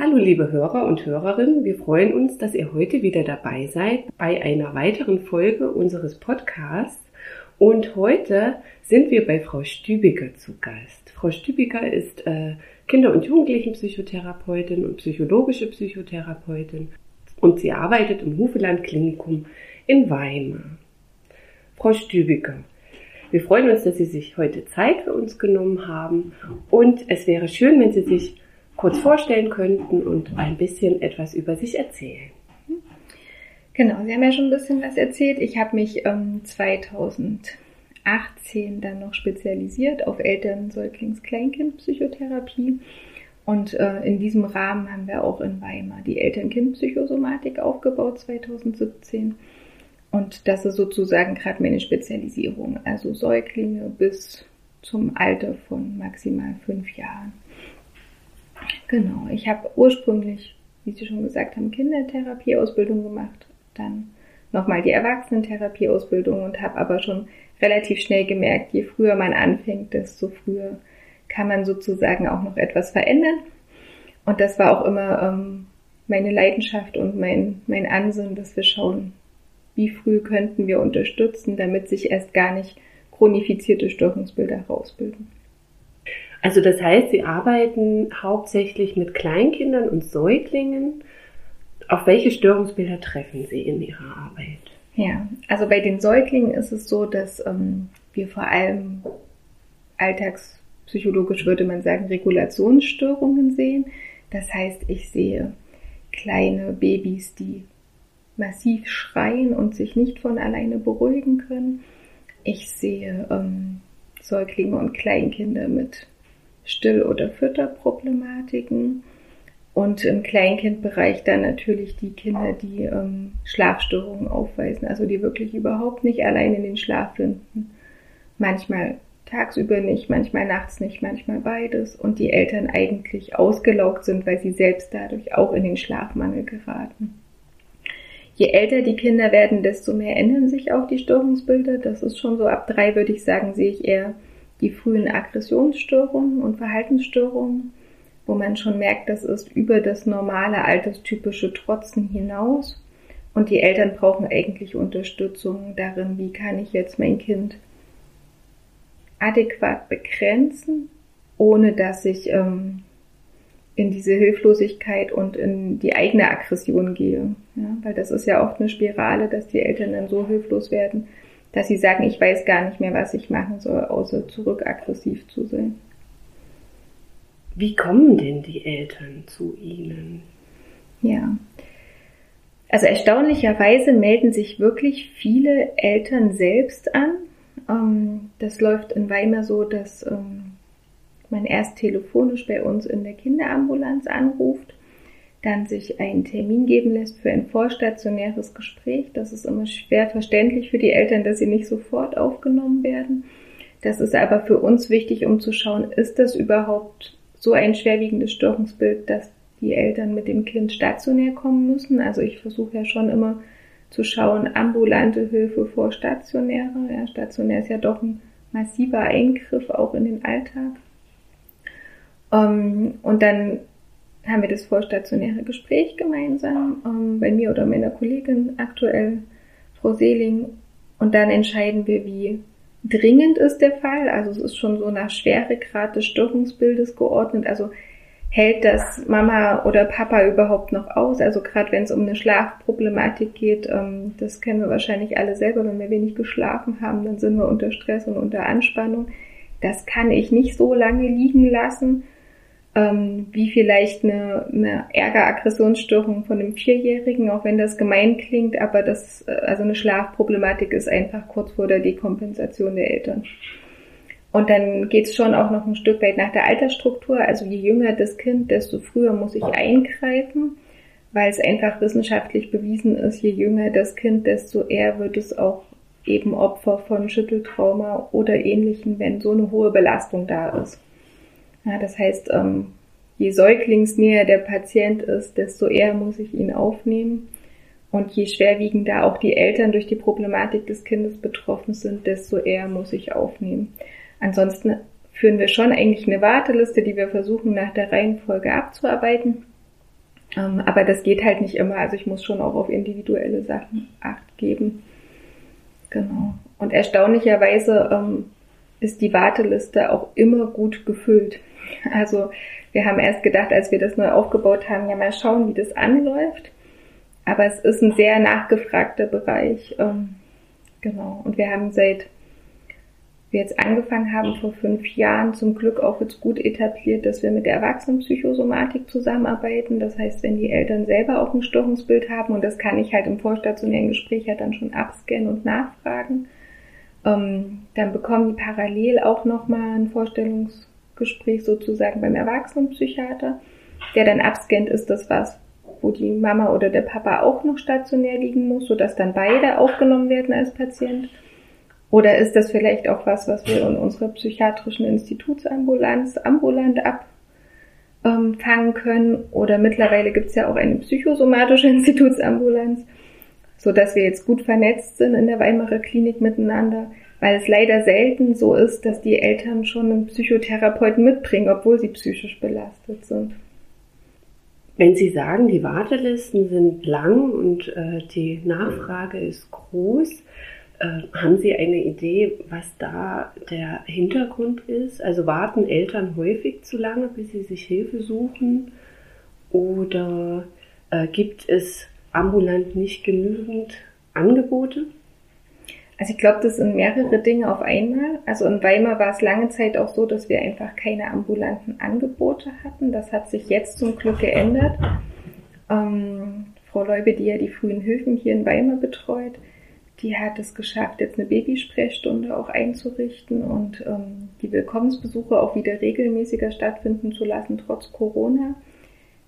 Hallo liebe Hörer und Hörerinnen, wir freuen uns, dass ihr heute wieder dabei seid bei einer weiteren Folge unseres Podcasts. Und heute sind wir bei Frau Stübiger zu Gast. Frau Stübiger ist äh, Kinder- und Jugendlichenpsychotherapeutin und psychologische Psychotherapeutin und sie arbeitet im Hufeland Klinikum in Weimar. Frau Stübiger, wir freuen uns, dass Sie sich heute Zeit für uns genommen haben und es wäre schön, wenn Sie sich kurz vorstellen könnten und ein bisschen etwas über sich erzählen. Genau, Sie haben ja schon ein bisschen was erzählt. Ich habe mich ähm, 2018 dann noch spezialisiert auf Eltern-, Säuglings-, Kleinkind-Psychotherapie. Und äh, in diesem Rahmen haben wir auch in Weimar die Eltern-Kind-Psychosomatik aufgebaut 2017. Und das ist sozusagen gerade meine Spezialisierung, also Säuglinge bis zum Alter von maximal fünf Jahren. Genau, ich habe ursprünglich, wie Sie schon gesagt haben, Kindertherapieausbildung gemacht, dann nochmal die Erwachsenentherapieausbildung und habe aber schon relativ schnell gemerkt, je früher man anfängt, desto früher kann man sozusagen auch noch etwas verändern. Und das war auch immer ähm, meine Leidenschaft und mein, mein Ansinnen, dass wir schauen, wie früh könnten wir unterstützen, damit sich erst gar nicht chronifizierte Störungsbilder herausbilden. Also das heißt, Sie arbeiten hauptsächlich mit Kleinkindern und Säuglingen. Auf welche Störungsbilder treffen Sie in Ihrer Arbeit? Ja, also bei den Säuglingen ist es so, dass ähm, wir vor allem alltagspsychologisch würde man sagen Regulationsstörungen sehen. Das heißt, ich sehe kleine Babys, die massiv schreien und sich nicht von alleine beruhigen können. Ich sehe ähm, Säuglinge und Kleinkinder mit Still- oder Fütterproblematiken. Und im Kleinkindbereich dann natürlich die Kinder, die ähm, Schlafstörungen aufweisen, also die wirklich überhaupt nicht allein in den Schlaf finden. Manchmal tagsüber nicht, manchmal nachts nicht, manchmal beides. Und die Eltern eigentlich ausgelaugt sind, weil sie selbst dadurch auch in den Schlafmangel geraten. Je älter die Kinder werden, desto mehr ändern sich auch die Störungsbilder. Das ist schon so ab drei, würde ich sagen, sehe ich eher die frühen Aggressionsstörungen und Verhaltensstörungen, wo man schon merkt, das ist über das normale alterstypische Trotzen hinaus. Und die Eltern brauchen eigentlich Unterstützung darin, wie kann ich jetzt mein Kind adäquat begrenzen, ohne dass ich ähm, in diese Hilflosigkeit und in die eigene Aggression gehe. Ja, weil das ist ja oft eine Spirale, dass die Eltern dann so hilflos werden, dass sie sagen, ich weiß gar nicht mehr, was ich machen soll, außer zurückaggressiv zu sein. Wie kommen denn die Eltern zu Ihnen? Ja. Also erstaunlicherweise melden sich wirklich viele Eltern selbst an. Ähm, das läuft in Weimar so, dass ähm, man erst telefonisch bei uns in der Kinderambulanz anruft dann sich einen Termin geben lässt für ein vorstationäres Gespräch. Das ist immer schwer verständlich für die Eltern, dass sie nicht sofort aufgenommen werden. Das ist aber für uns wichtig, um zu schauen, ist das überhaupt so ein schwerwiegendes Störungsbild, dass die Eltern mit dem Kind stationär kommen müssen. Also ich versuche ja schon immer zu schauen, ambulante Hilfe vor stationäre. Ja, stationär ist ja doch ein massiver Eingriff auch in den Alltag. Ähm, und dann haben wir das vorstationäre Gespräch gemeinsam ähm, bei mir oder meiner Kollegin aktuell, Frau Seeling. Und dann entscheiden wir, wie dringend ist der Fall. Also es ist schon so nach Schweregrad des Störungsbildes geordnet. Also hält das Mama oder Papa überhaupt noch aus? Also gerade wenn es um eine Schlafproblematik geht, ähm, das kennen wir wahrscheinlich alle selber, wenn wir wenig geschlafen haben, dann sind wir unter Stress und unter Anspannung. Das kann ich nicht so lange liegen lassen ähm, wie vielleicht eine, eine Ärger-Aggressionsstörung von einem Vierjährigen, auch wenn das gemein klingt, aber das, äh, also eine Schlafproblematik ist einfach kurz vor der Dekompensation der Eltern. Und dann geht es schon auch noch ein Stück weit nach der Altersstruktur. Also je jünger das Kind, desto früher muss ich eingreifen, weil es einfach wissenschaftlich bewiesen ist, je jünger das Kind, desto eher wird es auch eben Opfer von Schütteltrauma oder ähnlichen, wenn so eine hohe Belastung da ist. Ja, das heißt, ähm, je säuglingsnäher der Patient ist, desto eher muss ich ihn aufnehmen. Und je schwerwiegender auch die Eltern durch die Problematik des Kindes betroffen sind, desto eher muss ich aufnehmen. Ansonsten führen wir schon eigentlich eine Warteliste, die wir versuchen nach der Reihenfolge abzuarbeiten. Ähm, aber das geht halt nicht immer. Also ich muss schon auch auf individuelle Sachen Acht geben. Genau. Und erstaunlicherweise ähm, ist die Warteliste auch immer gut gefüllt. Also wir haben erst gedacht, als wir das neu aufgebaut haben, ja mal schauen, wie das anläuft. Aber es ist ein sehr nachgefragter Bereich. Ähm, genau. Und wir haben seit wir jetzt angefangen haben vor fünf Jahren, zum Glück auch jetzt gut etabliert, dass wir mit der Erwachsenenpsychosomatik zusammenarbeiten. Das heißt, wenn die Eltern selber auch ein Störungsbild haben, und das kann ich halt im vorstationären Gespräch ja dann schon abscannen und nachfragen, ähm, dann bekommen die parallel auch nochmal ein Vorstellungsgespräch sozusagen beim Erwachsenenpsychiater, der dann abscannt, ist das was, wo die Mama oder der Papa auch noch stationär liegen muss, sodass dann beide aufgenommen werden als Patient. Oder ist das vielleicht auch was, was wir in unserer psychiatrischen Institutsambulanz ambulant abfangen können? Oder mittlerweile gibt es ja auch eine psychosomatische Institutsambulanz, so dass wir jetzt gut vernetzt sind in der Weimarer Klinik miteinander, weil es leider selten so ist, dass die Eltern schon einen Psychotherapeuten mitbringen, obwohl sie psychisch belastet sind. Wenn Sie sagen, die Wartelisten sind lang und äh, die Nachfrage ist groß, äh, haben Sie eine Idee, was da der Hintergrund ist? Also warten Eltern häufig zu lange, bis sie sich Hilfe suchen? Oder äh, gibt es ambulant nicht genügend Angebote? Also ich glaube, das sind mehrere Dinge auf einmal. Also in Weimar war es lange Zeit auch so, dass wir einfach keine ambulanten Angebote hatten. Das hat sich jetzt zum Glück geändert. Ähm, Frau Leube, die ja die frühen Hilfen hier in Weimar betreut, die hat es geschafft, jetzt eine Babysprechstunde auch einzurichten und ähm, die Willkommensbesuche auch wieder regelmäßiger stattfinden zu lassen, trotz Corona.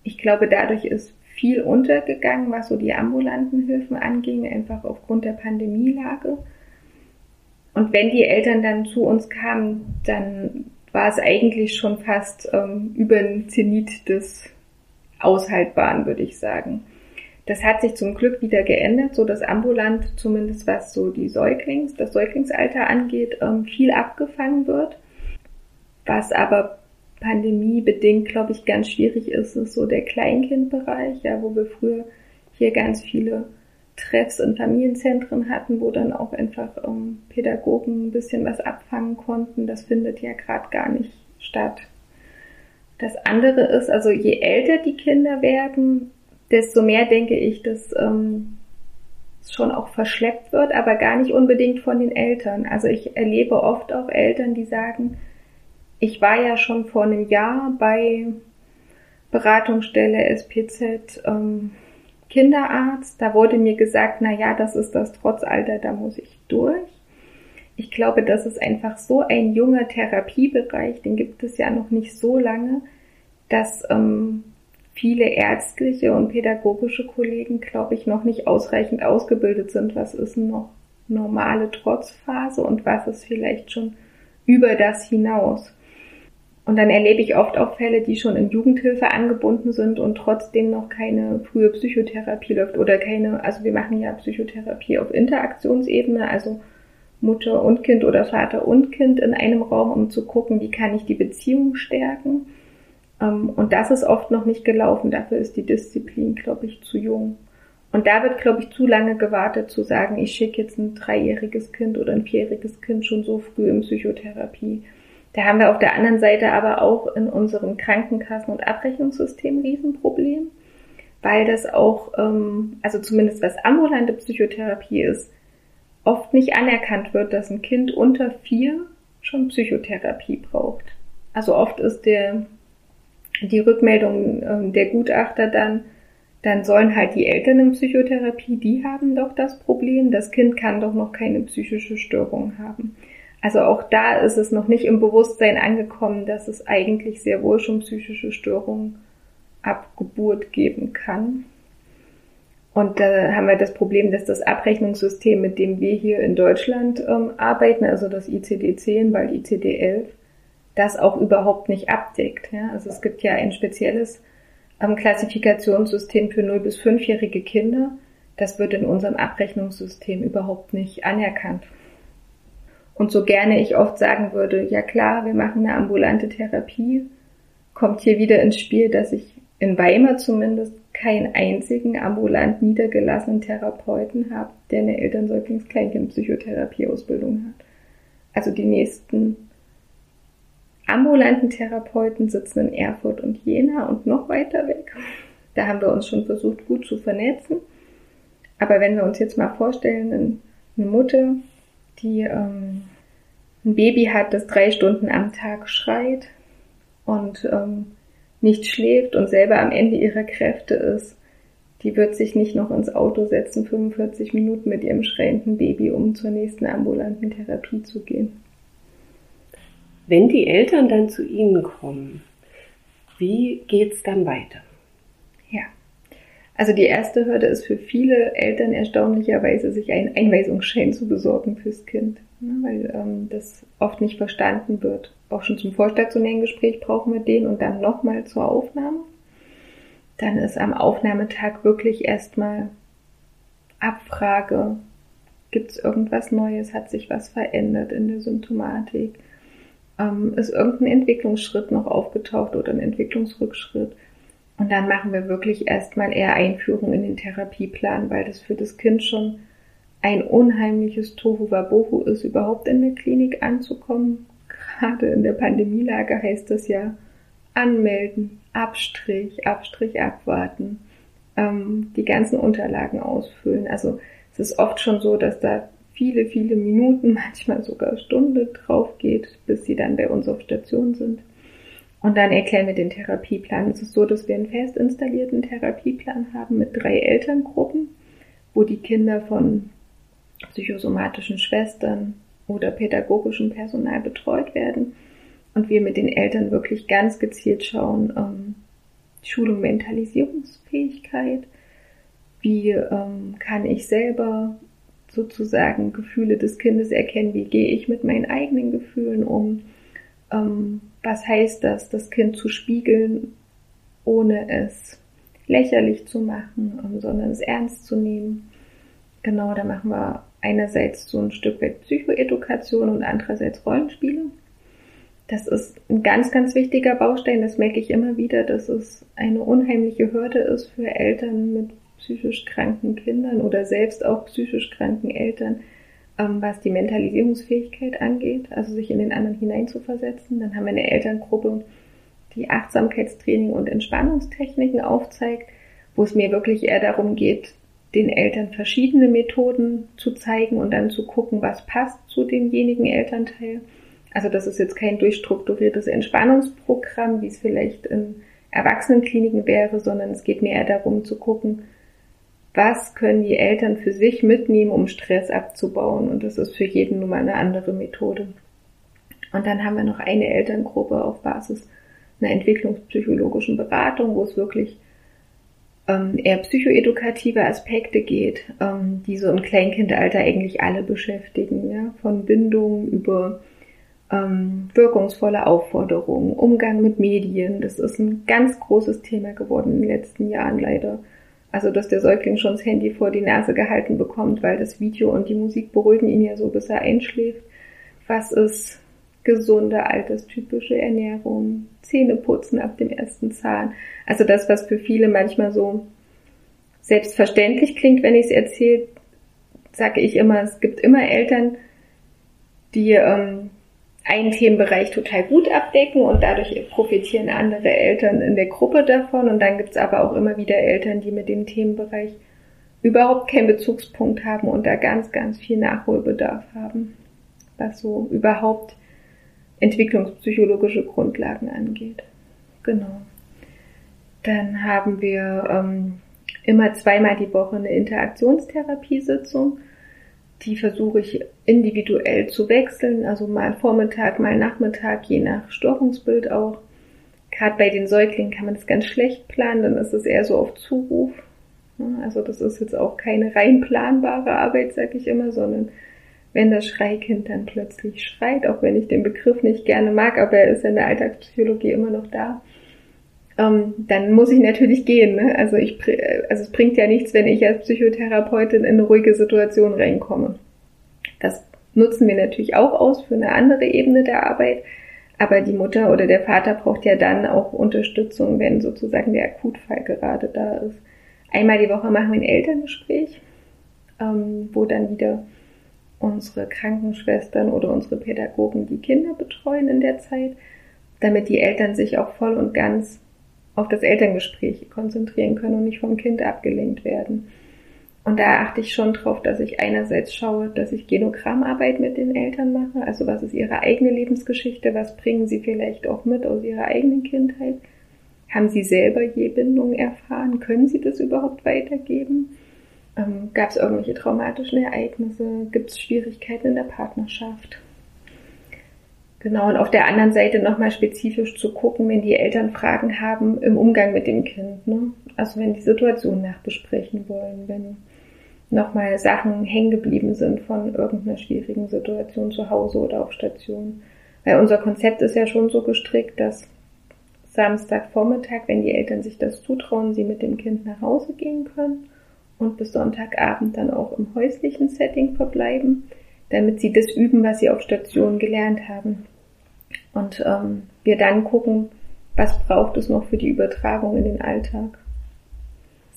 Ich glaube, dadurch ist viel untergegangen, was so die ambulanten Hilfen anging, einfach aufgrund der Pandemielage. Und wenn die Eltern dann zu uns kamen, dann war es eigentlich schon fast ähm, über den Zenit des Aushaltbaren, würde ich sagen. Das hat sich zum Glück wieder geändert, so dass ambulant, zumindest was so die Säuglings, das Säuglingsalter angeht, ähm, viel abgefangen wird. Was aber pandemiebedingt, glaube ich, ganz schwierig ist, ist so der Kleinkindbereich, ja, wo wir früher hier ganz viele Treffs in Familienzentren hatten, wo dann auch einfach ähm, Pädagogen ein bisschen was abfangen konnten. Das findet ja gerade gar nicht statt. Das andere ist, also je älter die Kinder werden, desto mehr denke ich, dass ähm, schon auch verschleppt wird, aber gar nicht unbedingt von den Eltern. Also ich erlebe oft auch Eltern, die sagen, ich war ja schon vor einem Jahr bei Beratungsstelle SPZ ähm, Kinderarzt. Da wurde mir gesagt, na ja, das ist das Trotzalter, da muss ich durch. Ich glaube, das ist einfach so ein junger Therapiebereich, den gibt es ja noch nicht so lange, dass ähm, viele ärztliche und pädagogische Kollegen, glaube ich, noch nicht ausreichend ausgebildet sind. Was ist noch normale Trotzphase und was ist vielleicht schon über das hinaus? Und dann erlebe ich oft auch Fälle, die schon in Jugendhilfe angebunden sind und trotzdem noch keine frühe Psychotherapie läuft oder keine, also wir machen ja Psychotherapie auf Interaktionsebene, also Mutter und Kind oder Vater und Kind in einem Raum, um zu gucken, wie kann ich die Beziehung stärken. Ähm, und das ist oft noch nicht gelaufen. Dafür ist die Disziplin, glaube ich, zu jung. Und da wird, glaube ich, zu lange gewartet zu sagen, ich schicke jetzt ein dreijähriges Kind oder ein vierjähriges Kind schon so früh in Psychotherapie. Da haben wir auf der anderen Seite aber auch in unserem Krankenkassen- und Abrechnungssystem Riesenproblem, weil das auch, ähm, also zumindest was ambulante Psychotherapie ist, oft nicht anerkannt wird, dass ein Kind unter vier schon Psychotherapie braucht. Also oft ist der die Rückmeldung ähm, der Gutachter dann, dann sollen halt die Eltern in Psychotherapie, die haben doch das Problem, das Kind kann doch noch keine psychische Störung haben. Also auch da ist es noch nicht im Bewusstsein angekommen, dass es eigentlich sehr wohl schon psychische Störungen ab Geburt geben kann. Und da haben wir das Problem, dass das Abrechnungssystem, mit dem wir hier in Deutschland ähm, arbeiten, also das ICD-10, weil ICD-11, das auch überhaupt nicht abdeckt. Ja? Also es gibt ja ein spezielles ähm, Klassifikationssystem für 0- bis 5-jährige Kinder. Das wird in unserem Abrechnungssystem überhaupt nicht anerkannt. Und so gerne ich oft sagen würde, ja klar, wir machen eine ambulante Therapie, kommt hier wieder ins Spiel, dass ich in Weimar zumindest keinen einzigen ambulant niedergelassenen Therapeuten habe, der eine Elternsäuglings-Kleinkind-Psychotherapie-Ausbildung hat. Also die nächsten ambulanten Therapeuten sitzen in Erfurt und Jena und noch weiter weg. Da haben wir uns schon versucht, gut zu vernetzen. Aber wenn wir uns jetzt mal vorstellen, eine Mutter, die ähm, ein Baby hat, das drei Stunden am Tag schreit und ähm, nicht schläft und selber am Ende ihrer Kräfte ist, die wird sich nicht noch ins Auto setzen, 45 Minuten mit ihrem schreienden Baby, um zur nächsten ambulanten Therapie zu gehen. Wenn die Eltern dann zu Ihnen kommen, wie geht's dann weiter? Also die erste Hürde ist für viele Eltern erstaunlicherweise, sich einen Einweisungsschein zu besorgen fürs Kind, ne, weil ähm, das oft nicht verstanden wird. Auch schon zum vorstationären Gespräch brauchen wir den und dann nochmal zur Aufnahme. Dann ist am Aufnahmetag wirklich erstmal Abfrage, gibt es irgendwas Neues, hat sich was verändert in der Symptomatik, ähm, ist irgendein Entwicklungsschritt noch aufgetaucht oder ein Entwicklungsrückschritt. Und dann machen wir wirklich erstmal eher Einführung in den Therapieplan, weil das für das Kind schon ein unheimliches Tohu Wabohu ist, überhaupt in der Klinik anzukommen. Gerade in der Pandemielage heißt das ja anmelden, Abstrich, Abstrich abwarten, ähm, die ganzen Unterlagen ausfüllen. Also es ist oft schon so, dass da viele, viele Minuten, manchmal sogar Stunde drauf geht, bis sie dann bei uns auf Station sind. Und dann erklären wir den Therapieplan. Es ist so, dass wir einen fest installierten Therapieplan haben mit drei Elterngruppen, wo die Kinder von psychosomatischen Schwestern oder pädagogischem Personal betreut werden. Und wir mit den Eltern wirklich ganz gezielt schauen, ähm, Schulung Mentalisierungsfähigkeit, wie ähm, kann ich selber sozusagen Gefühle des Kindes erkennen, wie gehe ich mit meinen eigenen Gefühlen um, ähm, was heißt das, das Kind zu spiegeln, ohne es lächerlich zu machen, ähm, sondern es ernst zu nehmen. Genau, da machen wir einerseits so ein Stück weit Psychoedukation und andererseits Rollenspiele. Das ist ein ganz, ganz wichtiger Baustein. Das merke ich immer wieder, dass es eine unheimliche Hürde ist für Eltern mit psychisch kranken Kindern oder selbst auch psychisch kranken Eltern, ähm, was die Mentalisierungsfähigkeit angeht, also sich in den anderen hineinzuversetzen. Dann haben wir eine Elterngruppe, die Achtsamkeitstraining und Entspannungstechniken aufzeigt, wo es mir wirklich eher darum geht, den Eltern verschiedene Methoden zu zeigen und dann zu gucken, was passt zu demjenigen Elternteil. Also das ist jetzt kein durchstrukturiertes Entspannungsprogramm, wie es vielleicht in Erwachsenenkliniken wäre, sondern es geht mir eher darum zu gucken, was können die Eltern für sich mitnehmen, um Stress abzubauen. Und das ist für jeden nun mal eine andere Methode. Und dann haben wir noch eine Elterngruppe auf Basis einer entwicklungspsychologischen Beratung, wo es wirklich ähm, eher psychoedukative Aspekte geht, ähm, die so im Kleinkindalter eigentlich alle beschäftigen, ja? von Bindung über ähm, wirkungsvolle Aufforderungen, Umgang mit Medien. Das ist ein ganz großes Thema geworden in den letzten Jahren leider. Also, dass der Säugling schon das Handy vor die Nase gehalten bekommt, weil das Video und die Musik beruhigen ihn ja so, bis er einschläft. Was ist gesunde, alterstypische Ernährung? Zähne putzen ab dem ersten Zahn. Also das, was für viele manchmal so selbstverständlich klingt, wenn ich es erzähle, sage ich immer, es gibt immer Eltern, die ähm, einen Themenbereich total gut abdecken und dadurch profitieren andere Eltern in der Gruppe davon. Und dann gibt es aber auch immer wieder Eltern, die mit dem Themenbereich überhaupt keinen Bezugspunkt haben und da ganz, ganz viel Nachholbedarf haben, was so überhaupt entwicklungspsychologische Grundlagen angeht. Genau. Dann haben wir ähm, immer zweimal die Woche eine Interaktionstherapiesitzung die versuche ich individuell zu wechseln, also mal Vormittag, mal Nachmittag, je nach Störungsbild auch. Gerade bei den Säuglingen kann man das ganz schlecht planen, dann ist es eher so auf Zuruf. Also das ist jetzt auch keine rein planbare Arbeit, sag ich immer, sondern wenn das Schreikind dann plötzlich schreit, auch wenn ich den Begriff nicht gerne mag, aber er ist in der Alltagspsychologie immer noch da, ähm, dann muss ich natürlich gehen. Ne? Also, ich, also es bringt ja nichts, wenn ich als Psychotherapeutin in eine ruhige Situation reinkomme. Das nutzen wir natürlich auch aus für eine andere Ebene der Arbeit. Aber die Mutter oder der Vater braucht ja dann auch Unterstützung, wenn sozusagen der Akutfall gerade da ist. Einmal die Woche machen wir ein Elterngespräch, ähm, wo dann wieder unsere Krankenschwestern oder unsere Pädagogen die Kinder betreuen in der Zeit, damit die Eltern sich auch voll und ganz auf das Elterngespräch konzentrieren können und nicht vom Kind abgelenkt werden. Und da achte ich schon drauf, dass ich einerseits schaue, dass ich Genogrammarbeit mit den Eltern mache. Also was ist ihre eigene Lebensgeschichte? Was bringen sie vielleicht auch mit aus ihrer eigenen Kindheit? Haben sie selber je Bindung erfahren? Können sie das überhaupt weitergeben? Ähm, Gab es irgendwelche traumatischen Ereignisse? Gibt es Schwierigkeiten in der Partnerschaft? Genau, und auf der anderen Seite nochmal spezifisch zu gucken, wenn die Eltern Fragen haben im Umgang mit dem Kind. Ne? Also wenn die Situation nachbesprechen wollen, wenn nochmal Sachen hängen geblieben sind von irgendeiner schwierigen Situation zu Hause oder auf Station. Weil unser Konzept ist ja schon so gestrickt, dass Samstagvormittag, wenn die Eltern sich das zutrauen, sie mit dem Kind nach Hause gehen können und bis Sonntagabend dann auch im häuslichen Setting verbleiben, damit sie das üben, was sie auf Station gelernt haben. Und ähm, wir dann gucken, was braucht es noch für die Übertragung in den Alltag.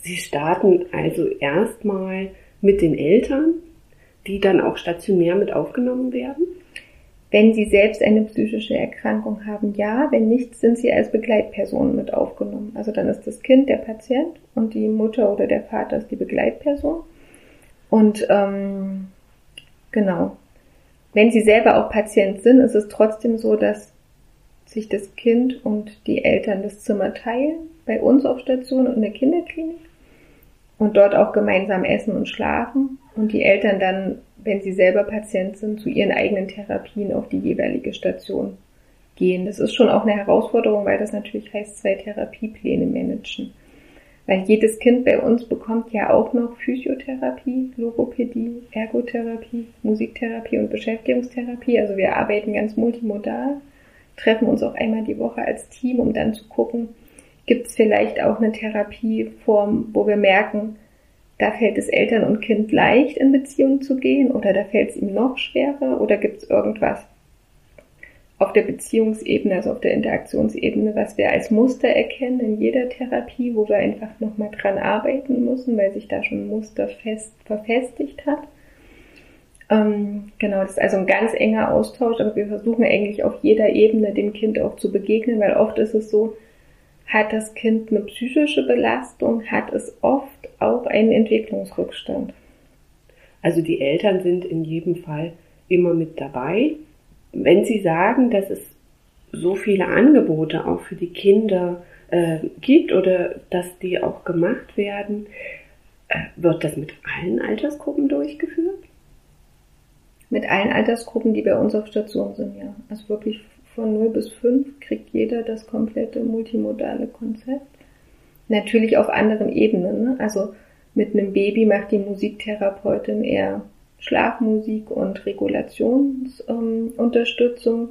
Sie starten also erstmal mit den Eltern, die dann auch stationär mit aufgenommen werden? Wenn sie selbst eine psychische Erkrankung haben, ja. Wenn nicht, sind sie als Begleitperson mit aufgenommen. Also dann ist das Kind der Patient und die Mutter oder der Vater ist die Begleitperson. Und ähm, genau. Wenn sie selber auch Patient sind, ist es trotzdem so, dass sich das Kind und die Eltern das Zimmer teilen, bei uns auf Station und in der Kinderklinik und dort auch gemeinsam essen und schlafen und die Eltern dann, wenn sie selber Patient sind, zu ihren eigenen Therapien auf die jeweilige Station gehen. Das ist schon auch eine Herausforderung, weil das natürlich heißt, zwei Therapiepläne managen. Weil jedes Kind bei uns bekommt ja auch noch Physiotherapie, Logopädie, Ergotherapie, Musiktherapie und Beschäftigungstherapie. Also wir arbeiten ganz multimodal, treffen uns auch einmal die Woche als Team, um dann zu gucken, Gibt es vielleicht auch eine Therapieform, wo wir merken, da fällt es Eltern und Kind leicht, in Beziehung zu gehen oder da fällt es ihm noch schwerer oder gibt es irgendwas auf der Beziehungsebene, also auf der Interaktionsebene, was wir als Muster erkennen in jeder Therapie, wo wir einfach nochmal dran arbeiten müssen, weil sich da schon Muster fest verfestigt hat. Ähm, genau, das ist also ein ganz enger Austausch, aber wir versuchen eigentlich auf jeder Ebene dem Kind auch zu begegnen, weil oft ist es so, hat das Kind eine psychische Belastung, hat es oft auch einen Entwicklungsrückstand. Also die Eltern sind in jedem Fall immer mit dabei. Wenn Sie sagen, dass es so viele Angebote auch für die Kinder äh, gibt oder dass die auch gemacht werden, äh, wird das mit allen Altersgruppen durchgeführt? Mit allen Altersgruppen, die bei uns auf Station sind, ja. Also wirklich von 0 bis 5 kriegt jeder das komplette multimodale Konzept. Natürlich auf anderen Ebenen. Ne? Also mit einem Baby macht die Musiktherapeutin eher Schlafmusik und Regulationsunterstützung.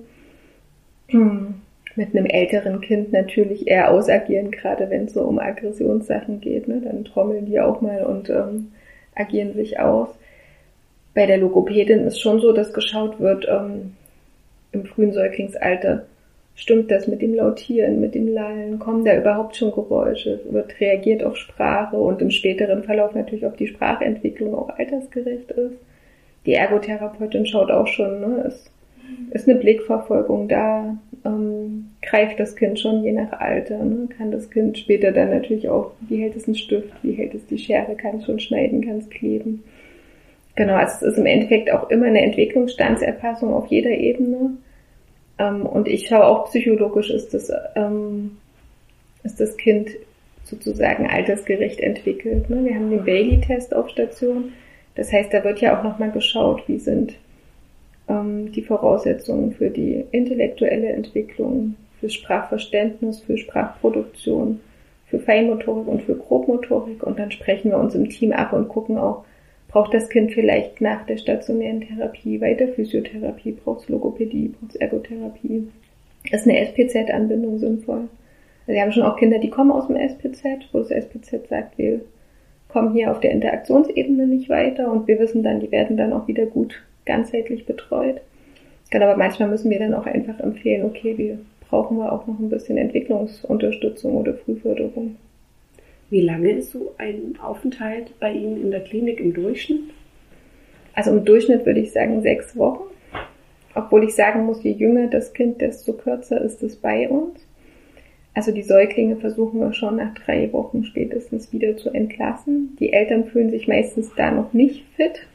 Ähm, mit einem älteren Kind natürlich eher ausagieren, gerade wenn es so um Aggressionssachen geht. Ne? Dann trommeln die auch mal und ähm, agieren sich aus. Bei der Logopädin ist schon so, dass geschaut wird, ähm, im frühen Säuglingsalter. Stimmt das mit dem Lautieren, mit dem Lallen? Kommen da überhaupt schon Geräusche? Wird reagiert auf Sprache und im späteren Verlauf natürlich, ob die Sprachentwicklung auch altersgerecht ist. Die Ergotherapeutin schaut auch schon, ne, ist, ist eine Blickverfolgung da, ähm, greift das Kind schon je nach Alter, ne? kann das Kind später dann natürlich auch, wie hält es einen Stift, wie hält es die Schere, kann es schon schneiden, kann es kleben. Genau, also es ist im Endeffekt auch immer eine Entwicklungsstandserfassung auf jeder Ebene. Ähm, und ich schaue auch psychologisch, ist das, ähm, ist das Kind sozusagen altersgerecht entwickelt. Ne? Wir haben den Bailey-Test auf Station. Das heißt, da wird ja auch nochmal geschaut, wie sind ähm, die Voraussetzungen für die intellektuelle Entwicklung, für Sprachverständnis, für Sprachproduktion, für Feinmotorik und für Grobmotorik. Und dann sprechen wir uns im Team ab und gucken auch, Braucht das Kind vielleicht nach der stationären Therapie weiter Physiotherapie? Braucht es Logopädie? Braucht es Ergotherapie? Ist eine SPZ-Anbindung sinnvoll? Also wir haben schon auch Kinder, die kommen aus dem SPZ, wo das SPZ sagt, wir kommen hier auf der Interaktionsebene nicht weiter und wir wissen dann, die werden dann auch wieder gut ganzheitlich betreut. Genau, aber manchmal müssen wir dann auch einfach empfehlen, okay, wir brauchen wir auch noch ein bisschen Entwicklungsunterstützung oder Frühförderung. Wie lange ist so ein Aufenthalt bei Ihnen in der Klinik im Durchschnitt? Also im Durchschnitt würde ich sagen sechs Wochen. Obwohl ich sagen muss, je jünger das Kind, desto kürzer ist es bei uns. Also die Säuglinge versuchen wir schon nach drei Wochen spätestens wieder zu entlassen. Die Eltern fühlen sich meistens da noch nicht fit.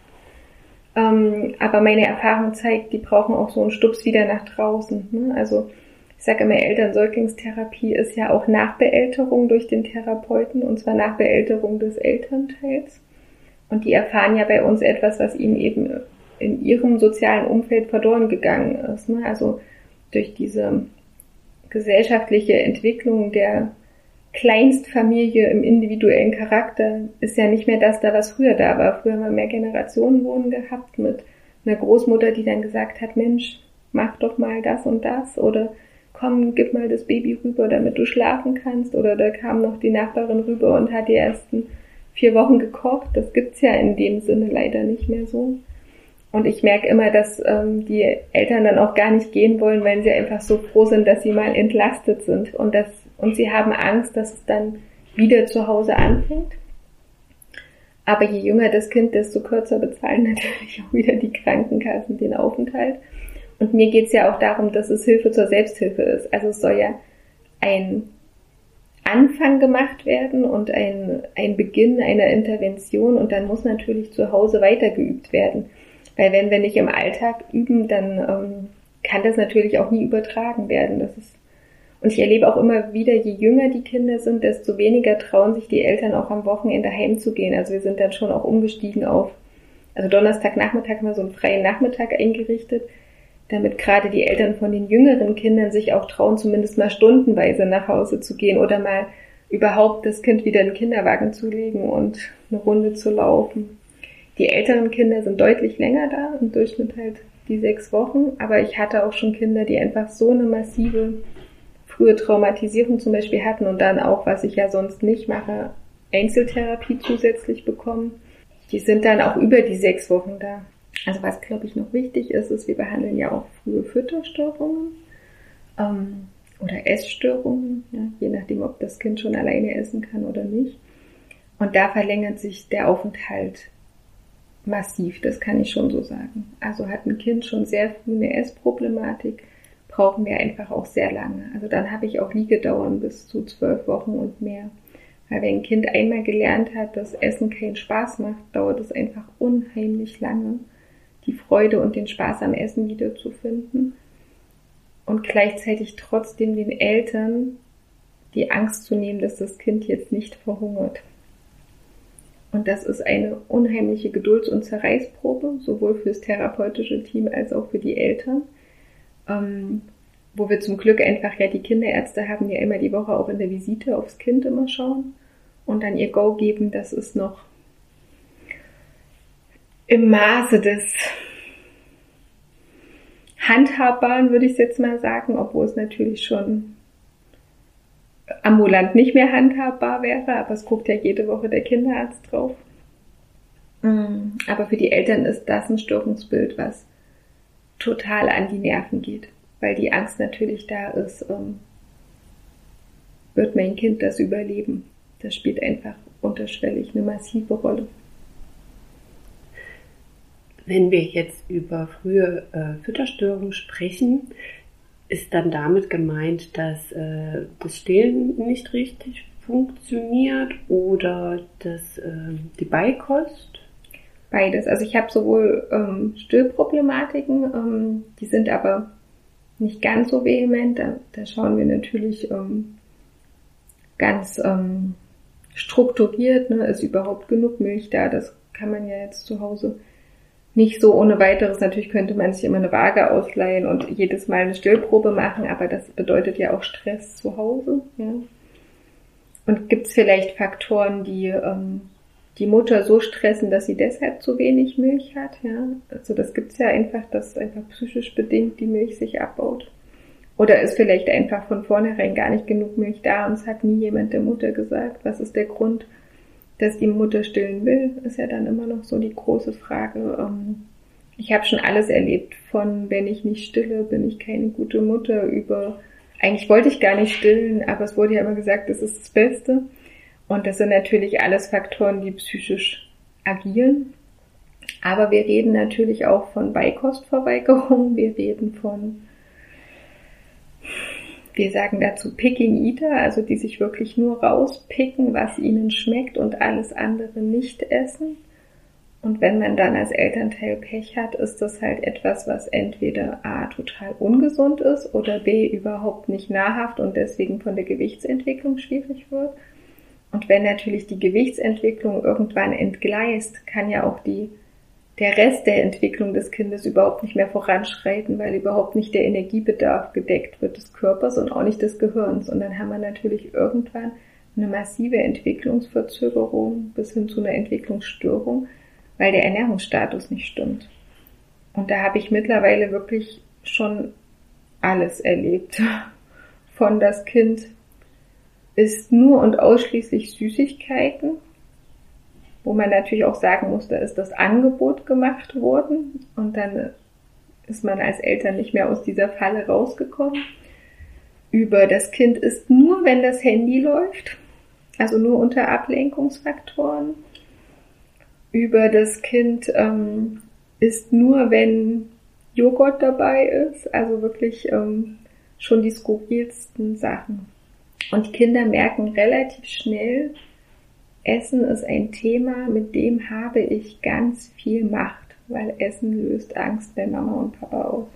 Ähm, aber meine Erfahrung zeigt, die brauchen auch so einen Stups wieder nach draußen. Ne? Also ich sage immer, Elternsäuglingstherapie ist ja auch Nachbeälterung durch den Therapeuten und zwar Nachbeälterung des Elternteils. Und die erfahren ja bei uns etwas, was ihnen eben in ihrem sozialen Umfeld verloren gegangen ist. Ne? Also durch diese gesellschaftliche Entwicklung der Kleinstfamilie im individuellen Charakter ist ja nicht mehr das da, was früher da war. Früher haben wir mehr Generationenwohnen gehabt mit einer Großmutter, die dann gesagt hat, Mensch, mach doch mal das und das oder komm, gib mal das Baby rüber, damit du schlafen kannst. Oder da kam noch die Nachbarin rüber und hat die ersten vier Wochen gekocht. Das gibt's ja in dem Sinne leider nicht mehr so. Und ich merke immer, dass ähm, die Eltern dann auch gar nicht gehen wollen, weil sie einfach so froh sind, dass sie mal entlastet sind. Und, das, und sie haben Angst, dass es dann wieder zu Hause anfängt. Aber je jünger das Kind, desto kürzer bezahlen natürlich auch wieder die Krankenkassen den Aufenthalt. Und mir geht's ja auch darum, dass es Hilfe zur Selbsthilfe ist. Also es soll ja ein Anfang gemacht werden und ein, ein Beginn einer Intervention und dann muss natürlich zu Hause weitergeübt werden. Weil wenn wir nicht im Alltag üben, dann ähm, kann das natürlich auch nie übertragen werden. Das ist und ich erlebe auch immer wieder, je jünger die Kinder sind, desto weniger trauen sich die Eltern auch am Wochenende heimzugehen. Also wir sind dann schon auch umgestiegen auf, also Donnerstagnachmittag haben wir so einen freien Nachmittag eingerichtet, damit gerade die Eltern von den jüngeren Kindern sich auch trauen, zumindest mal stundenweise nach Hause zu gehen oder mal überhaupt das Kind wieder in den Kinderwagen zu legen und eine Runde zu laufen. Die älteren Kinder sind deutlich länger da, im Durchschnitt halt die sechs Wochen, aber ich hatte auch schon Kinder, die einfach so eine massive frühe Traumatisierung zum Beispiel hatten und dann auch, was ich ja sonst nicht mache, Einzeltherapie zusätzlich bekommen. Die sind dann auch über die sechs Wochen da. Also was, glaube ich, noch wichtig ist, ist, wir behandeln ja auch frühe Fütterstörungen ähm, oder Essstörungen, ja, je nachdem, ob das Kind schon alleine essen kann oder nicht. Und da verlängert sich der Aufenthalt massiv, das kann ich schon so sagen. Also hat ein Kind schon sehr früh eine Essproblematik, brauchen wir einfach auch sehr lange. Also dann habe ich auch Liegedauern bis zu zwölf Wochen und mehr. Weil wenn ein Kind einmal gelernt hat, dass Essen keinen Spaß macht, dauert es einfach unheimlich lange, die Freude und den Spaß am Essen wiederzufinden. Und gleichzeitig trotzdem den Eltern die Angst zu nehmen, dass das Kind jetzt nicht verhungert. Und das ist eine unheimliche Gedulds- und Zerreißprobe, sowohl fürs therapeutische Team als auch für die Eltern. Ähm, wo wir zum Glück einfach ja die Kinderärzte haben, ja immer die Woche auch in der Visite aufs Kind immer schauen und dann ihr Go geben, das ist noch im Maße des Handhabbaren, würde ich jetzt mal sagen, obwohl es natürlich schon ambulant nicht mehr handhabbar wäre, aber es guckt ja jede Woche der Kinderarzt drauf. Mm, aber für die Eltern ist das ein Störungsbild, was total an die Nerven geht, weil die Angst natürlich da ist, ähm, wird mein Kind das überleben. Das spielt einfach unterschwellig eine massive Rolle. Wenn wir jetzt über frühe äh, Fütterstörungen sprechen, ist dann damit gemeint, dass äh, das Stillen nicht richtig funktioniert oder dass äh, die Beikost? Beides. Also ich habe sowohl ähm, Stillproblematiken, ähm, die sind aber nicht ganz so vehement. Da, da schauen wir natürlich ähm, ganz ähm, strukturiert, ne, ist überhaupt genug Milch da. Das kann man ja jetzt zu Hause nicht so ohne weiteres. Natürlich könnte man sich immer eine Waage ausleihen und jedes Mal eine Stillprobe machen, aber das bedeutet ja auch Stress zu Hause. Ja. Und gibt es vielleicht Faktoren, die ähm, die Mutter so stressen, dass sie deshalb zu wenig Milch hat? Ja, also das gibt's ja einfach, dass einfach psychisch bedingt die Milch sich abbaut. Oder ist vielleicht einfach von vornherein gar nicht genug Milch da und es hat nie jemand der Mutter gesagt. Was ist der Grund? Dass die Mutter stillen will, ist ja dann immer noch so die große Frage. Ähm, ich habe schon alles erlebt, von wenn ich nicht stille, bin ich keine gute Mutter, über eigentlich wollte ich gar nicht stillen, aber es wurde ja immer gesagt, das ist das Beste. Und das sind natürlich alles Faktoren, die psychisch agieren. Aber wir reden natürlich auch von Beikostverweigerung. Wir reden von, wir sagen dazu Picking Eater, also die sich wirklich nur rauspicken, was ihnen schmeckt und alles andere nicht essen. Und wenn man dann als Elternteil Pech hat, ist das halt etwas, was entweder A total ungesund ist oder B überhaupt nicht nahrhaft und deswegen von der Gewichtsentwicklung schwierig wird. Und wenn natürlich die Gewichtsentwicklung irgendwann entgleist, kann ja auch die, der Rest der Entwicklung des Kindes überhaupt nicht mehr voranschreiten, weil überhaupt nicht der Energiebedarf gedeckt wird des Körpers und auch nicht des Gehirns. Und dann haben wir natürlich irgendwann eine massive Entwicklungsverzögerung bis hin zu einer Entwicklungsstörung, weil der Ernährungsstatus nicht stimmt. Und da habe ich mittlerweile wirklich schon alles erlebt. Von das Kind isst nur und ausschließlich Süßigkeiten, wo man natürlich auch sagen muss, da ist das Angebot gemacht worden und dann ist man als Eltern nicht mehr aus dieser Falle rausgekommen. Über das Kind ist nur, wenn das Handy läuft, also nur unter Ablenkungsfaktoren über das Kind ähm, ist nur, wenn Joghurt dabei ist, also wirklich ähm, schon die skurrilsten Sachen. Und Kinder merken relativ schnell, Essen ist ein Thema, mit dem habe ich ganz viel Macht, weil Essen löst Angst bei Mama und Papa aus.